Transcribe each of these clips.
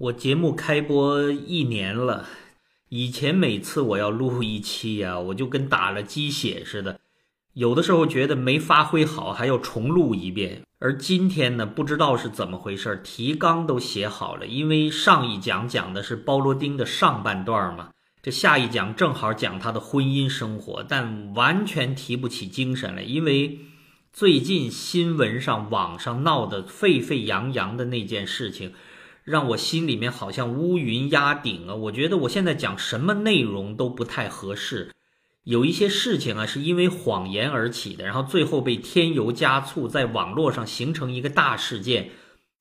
我节目开播一年了，以前每次我要录一期呀，我就跟打了鸡血似的，有的时候觉得没发挥好，还要重录一遍。而今天呢，不知道是怎么回事，提纲都写好了，因为上一讲讲的是包罗丁的上半段嘛，这下一讲正好讲他的婚姻生活，但完全提不起精神来，因为最近新闻上、网上闹得沸沸扬扬的那件事情。让我心里面好像乌云压顶啊！我觉得我现在讲什么内容都不太合适。有一些事情啊，是因为谎言而起的，然后最后被添油加醋，在网络上形成一个大事件。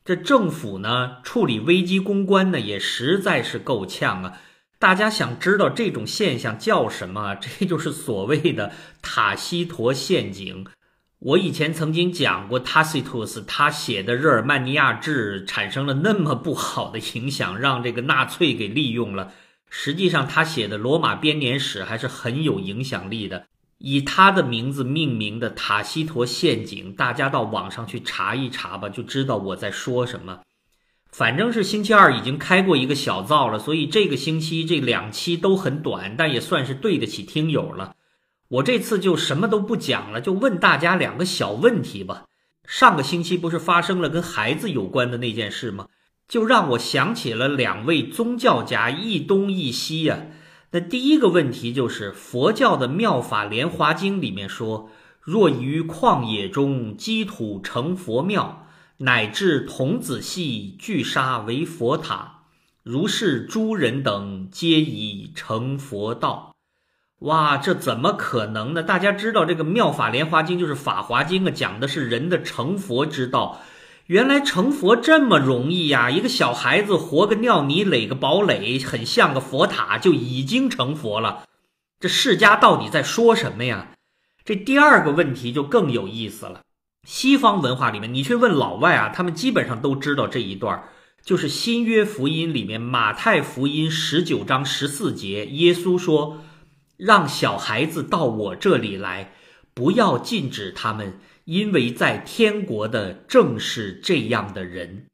这政府呢，处理危机公关呢，也实在是够呛啊！大家想知道这种现象叫什么？这就是所谓的塔西佗陷阱。我以前曾经讲过，塔西佗斯他写的《日耳曼尼亚志》产生了那么不好的影响，让这个纳粹给利用了。实际上，他写的《罗马编年史》还是很有影响力的。以他的名字命名的塔西佗陷阱，大家到网上去查一查吧，就知道我在说什么。反正是星期二已经开过一个小灶了，所以这个星期这两期都很短，但也算是对得起听友了。我这次就什么都不讲了，就问大家两个小问题吧。上个星期不是发生了跟孩子有关的那件事吗？就让我想起了两位宗教家一东一西呀。那第一个问题就是佛教的《妙法莲华经》里面说：“若于旷野中积土成佛庙，乃至童子戏聚沙为佛塔，如是诸人等皆已成佛道。”哇，这怎么可能呢？大家知道这个《妙法莲华经》就是《法华经》啊，讲的是人的成佛之道。原来成佛这么容易呀？一个小孩子活个尿泥，垒个堡垒，很像个佛塔，就已经成佛了。这释迦到底在说什么呀？这第二个问题就更有意思了。西方文化里面，你去问老外啊，他们基本上都知道这一段，就是新约福音里面马太福音十九章十四节，耶稣说。让小孩子到我这里来，不要禁止他们，因为在天国的正是这样的人。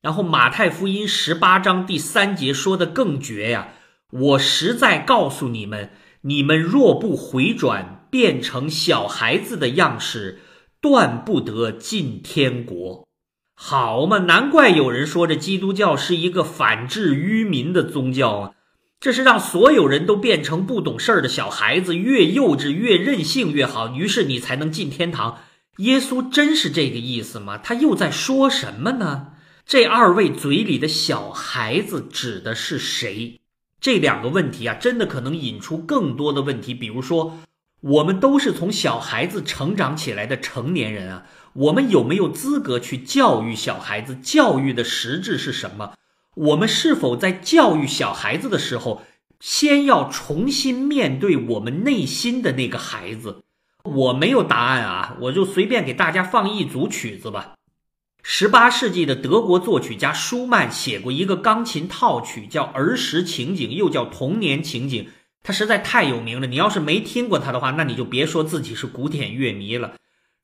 然后马太福音十八章第三节说的更绝呀！我实在告诉你们，你们若不回转，变成小孩子的样式，断不得进天国。好嘛，难怪有人说这基督教是一个反制愚民的宗教啊！这是让所有人都变成不懂事儿的小孩子，越幼稚越任性越好，于是你才能进天堂。耶稣真是这个意思吗？他又在说什么呢？这二位嘴里的小孩子指的是谁？这两个问题啊，真的可能引出更多的问题。比如说，我们都是从小孩子成长起来的成年人啊，我们有没有资格去教育小孩子？教育的实质是什么？我们是否在教育小孩子的时候，先要重新面对我们内心的那个孩子？我没有答案啊，我就随便给大家放一组曲子吧。十八世纪的德国作曲家舒曼写过一个钢琴套曲，叫《儿时情景》，又叫《童年情景》，他实在太有名了。你要是没听过他的话，那你就别说自己是古典乐迷了。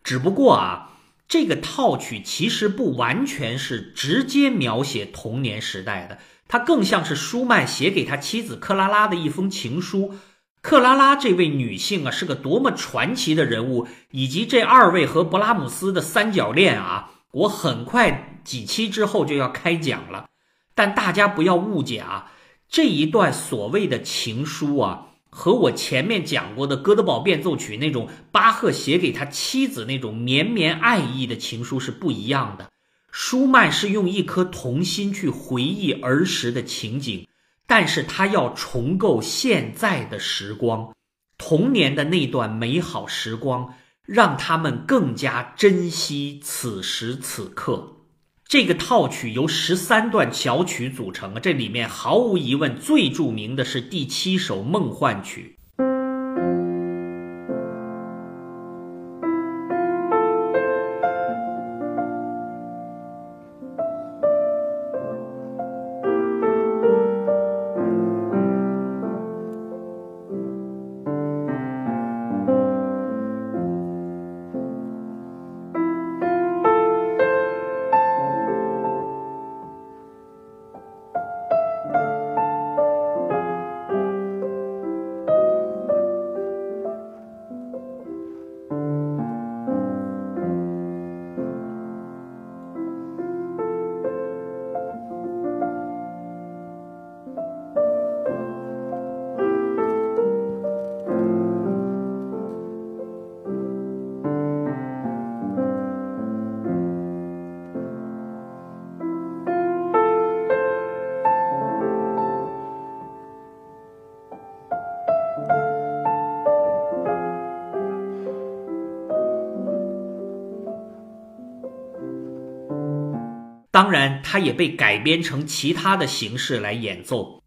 只不过啊。这个套曲其实不完全是直接描写童年时代的，它更像是舒曼写给他妻子克拉拉的一封情书。克拉拉这位女性啊，是个多么传奇的人物，以及这二位和勃拉姆斯的三角恋啊！我很快几期之后就要开讲了，但大家不要误解啊，这一段所谓的情书啊。和我前面讲过的《哥德堡变奏曲》那种巴赫写给他妻子那种绵绵爱意的情书是不一样的。舒曼是用一颗童心去回忆儿时的情景，但是他要重构现在的时光，童年的那段美好时光，让他们更加珍惜此时此刻。这个套曲由十三段小曲组成，这里面毫无疑问最著名的是第七首梦幻曲。当然，它也被改编成其他的形式来演奏。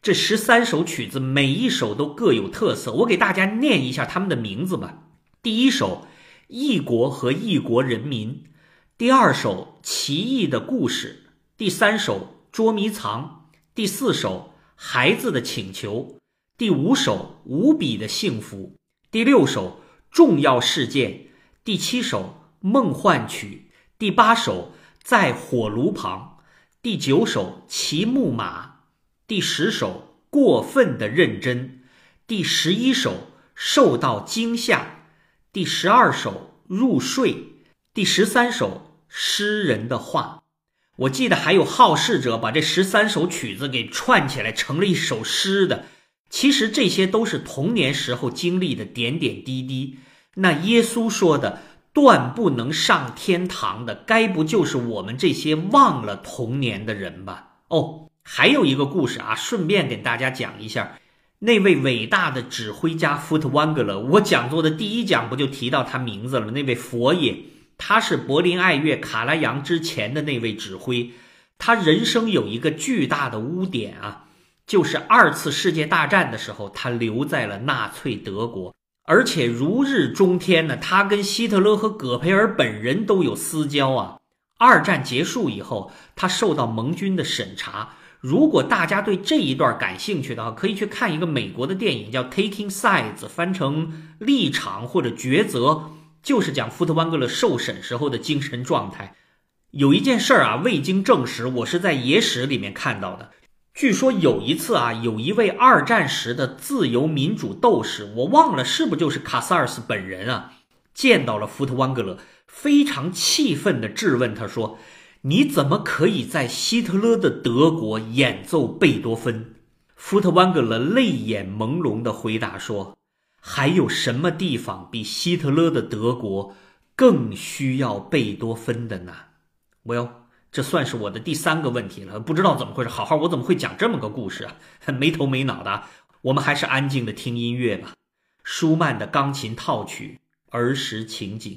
这十三首曲子，每一首都各有特色。我给大家念一下他们的名字吧。第一首《异国和异国人民》，第二首《奇异的故事》，第三首《捉迷藏》，第四首《孩子的请求》，第五首《无比的幸福》，第六首《重要事件》，第七首《梦幻曲》，第八首《在火炉旁》，第九首《骑木马》。第十首过分的认真，第十一首受到惊吓，第十二首入睡，第十三首诗人的话。我记得还有好事者把这十三首曲子给串起来成了一首诗的。其实这些都是童年时候经历的点点滴滴。那耶稣说的断不能上天堂的，该不就是我们这些忘了童年的人吧？哦。还有一个故事啊，顺便给大家讲一下，那位伟大的指挥家福特万格勒。我讲座的第一讲不就提到他名字了吗？那位佛爷，他是柏林爱乐卡拉扬之前的那位指挥。他人生有一个巨大的污点啊，就是二次世界大战的时候，他留在了纳粹德国，而且如日中天呢。他跟希特勒和葛培尔本人都有私交啊。二战结束以后，他受到盟军的审查。如果大家对这一段感兴趣的话，可以去看一个美国的电影，叫《Taking Sides》，翻成立场或者抉择，就是讲福特万格勒受审时候的精神状态。有一件事儿啊，未经证实，我是在野史里面看到的。据说有一次啊，有一位二战时的自由民主斗士，我忘了是不是就是卡萨尔斯本人啊，见到了福特万格勒，非常气愤地质问他说。你怎么可以在希特勒的德国演奏贝多芬？福特万格勒泪眼朦胧地回答说：“还有什么地方比希特勒的德国更需要贝多芬的呢？”？”Well，，这算是我的第三个问题了，不知道怎么回事。好好，我怎么会讲这么个故事啊？没头没脑的。我们还是安静的听音乐吧。舒曼的钢琴套曲《儿时情景》。